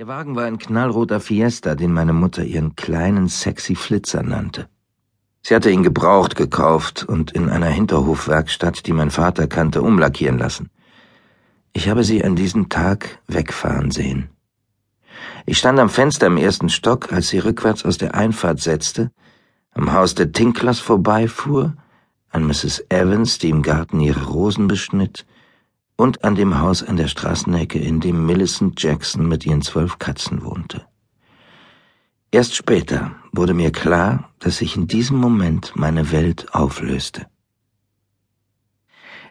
Der Wagen war ein knallroter Fiesta, den meine Mutter ihren kleinen sexy Flitzer nannte. Sie hatte ihn gebraucht gekauft und in einer Hinterhofwerkstatt, die mein Vater kannte, umlackieren lassen. Ich habe sie an diesem Tag wegfahren sehen. Ich stand am Fenster im ersten Stock, als sie rückwärts aus der Einfahrt setzte, am Haus der Tinklers vorbeifuhr, an Mrs. Evans, die im Garten ihre Rosen beschnitt, und an dem Haus an der Straßenecke, in dem Millicent Jackson mit ihren zwölf Katzen wohnte. Erst später wurde mir klar, dass sich in diesem Moment meine Welt auflöste.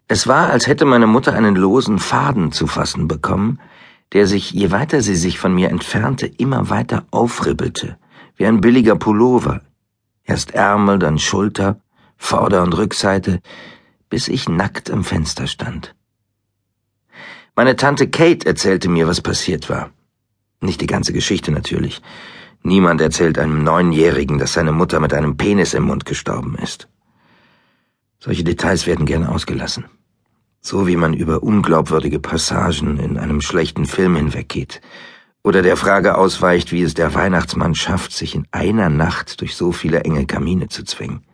Es war, als hätte meine Mutter einen losen Faden zu fassen bekommen, der sich, je weiter sie sich von mir entfernte, immer weiter aufribbelte, wie ein billiger Pullover. Erst Ärmel, dann Schulter, Vorder- und Rückseite, bis ich nackt am Fenster stand. Meine Tante Kate erzählte mir, was passiert war. Nicht die ganze Geschichte natürlich. Niemand erzählt einem Neunjährigen, dass seine Mutter mit einem Penis im Mund gestorben ist. Solche Details werden gern ausgelassen. So wie man über unglaubwürdige Passagen in einem schlechten Film hinweggeht oder der Frage ausweicht, wie es der Weihnachtsmann schafft, sich in einer Nacht durch so viele enge Kamine zu zwingen.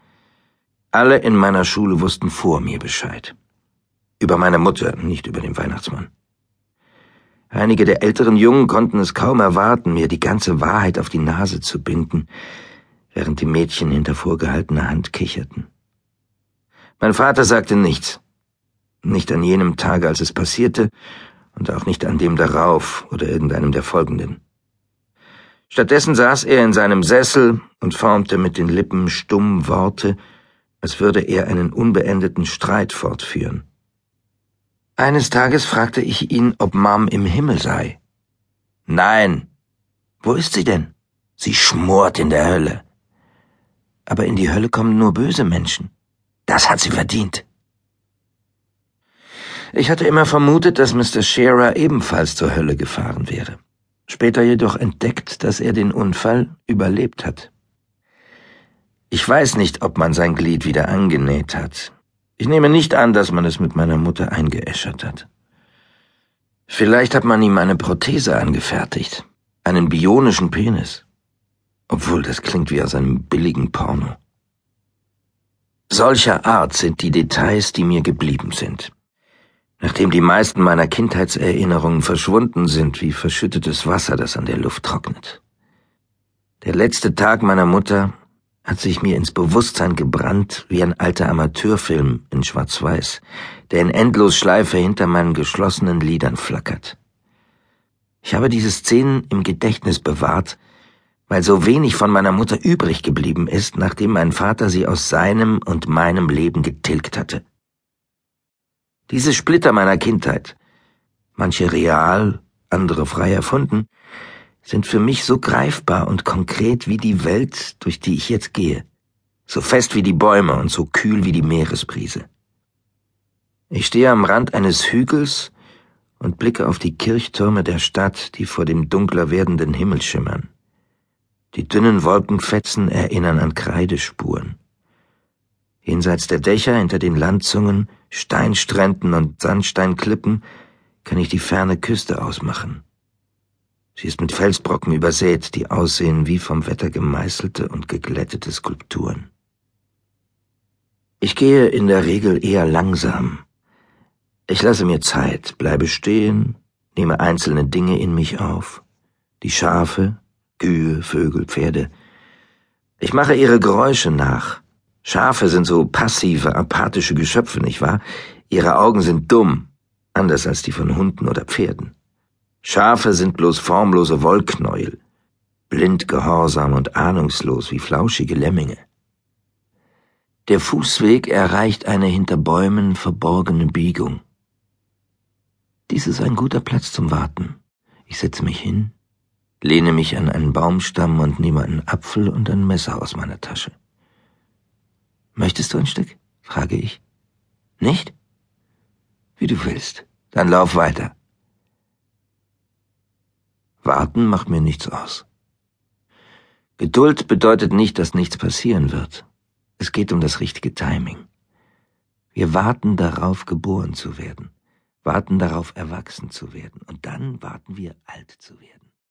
Alle in meiner Schule wussten vor mir Bescheid. Über meine Mutter, nicht über den Weihnachtsmann. Einige der älteren Jungen konnten es kaum erwarten, mir die ganze Wahrheit auf die Nase zu binden, während die Mädchen hinter vorgehaltener Hand kicherten. Mein Vater sagte nichts. Nicht an jenem Tage, als es passierte, und auch nicht an dem darauf oder irgendeinem der folgenden. Stattdessen saß er in seinem Sessel und formte mit den Lippen stumm Worte, als würde er einen unbeendeten Streit fortführen. Eines Tages fragte ich ihn, ob Mom im Himmel sei. Nein. Wo ist sie denn? Sie schmort in der Hölle. Aber in die Hölle kommen nur böse Menschen. Das hat sie verdient. Ich hatte immer vermutet, dass Mr. Shearer ebenfalls zur Hölle gefahren wäre. Später jedoch entdeckt, dass er den Unfall überlebt hat. Ich weiß nicht, ob man sein Glied wieder angenäht hat. Ich nehme nicht an, dass man es mit meiner Mutter eingeäschert hat. Vielleicht hat man ihm eine Prothese angefertigt, einen bionischen Penis. Obwohl das klingt wie aus einem billigen Porno. Solcher Art sind die Details, die mir geblieben sind. Nachdem die meisten meiner Kindheitserinnerungen verschwunden sind, wie verschüttetes Wasser, das an der Luft trocknet. Der letzte Tag meiner Mutter hat sich mir ins Bewusstsein gebrannt wie ein alter Amateurfilm in Schwarz-Weiß, der in Endlosschleife hinter meinen geschlossenen Lidern flackert. Ich habe diese Szenen im Gedächtnis bewahrt, weil so wenig von meiner Mutter übrig geblieben ist, nachdem mein Vater sie aus seinem und meinem Leben getilgt hatte. Diese Splitter meiner Kindheit, manche real, andere frei erfunden, sind für mich so greifbar und konkret wie die Welt, durch die ich jetzt gehe, so fest wie die Bäume und so kühl wie die Meeresbrise. Ich stehe am Rand eines Hügels und blicke auf die Kirchtürme der Stadt, die vor dem dunkler werdenden Himmel schimmern. Die dünnen Wolkenfetzen erinnern an Kreidespuren. Jenseits der Dächer, hinter den Landzungen, Steinstränden und Sandsteinklippen kann ich die ferne Küste ausmachen. Sie ist mit Felsbrocken übersät, die aussehen wie vom Wetter gemeißelte und geglättete Skulpturen. Ich gehe in der Regel eher langsam. Ich lasse mir Zeit, bleibe stehen, nehme einzelne Dinge in mich auf. Die Schafe, Kühe, Vögel, Pferde. Ich mache ihre Geräusche nach. Schafe sind so passive, apathische Geschöpfe, nicht wahr? Ihre Augen sind dumm, anders als die von Hunden oder Pferden. Schafe sind bloß formlose Wollknäuel, blind gehorsam und ahnungslos wie flauschige Lemminge. Der Fußweg erreicht eine hinter Bäumen verborgene Biegung. Dies ist ein guter Platz zum Warten. Ich setze mich hin, lehne mich an einen Baumstamm und nehme einen Apfel und ein Messer aus meiner Tasche. Möchtest du ein Stück? frage ich. Nicht? Wie du willst. Dann lauf weiter. Warten macht mir nichts aus. Geduld bedeutet nicht, dass nichts passieren wird. Es geht um das richtige Timing. Wir warten darauf, geboren zu werden, warten darauf, erwachsen zu werden, und dann warten wir, alt zu werden.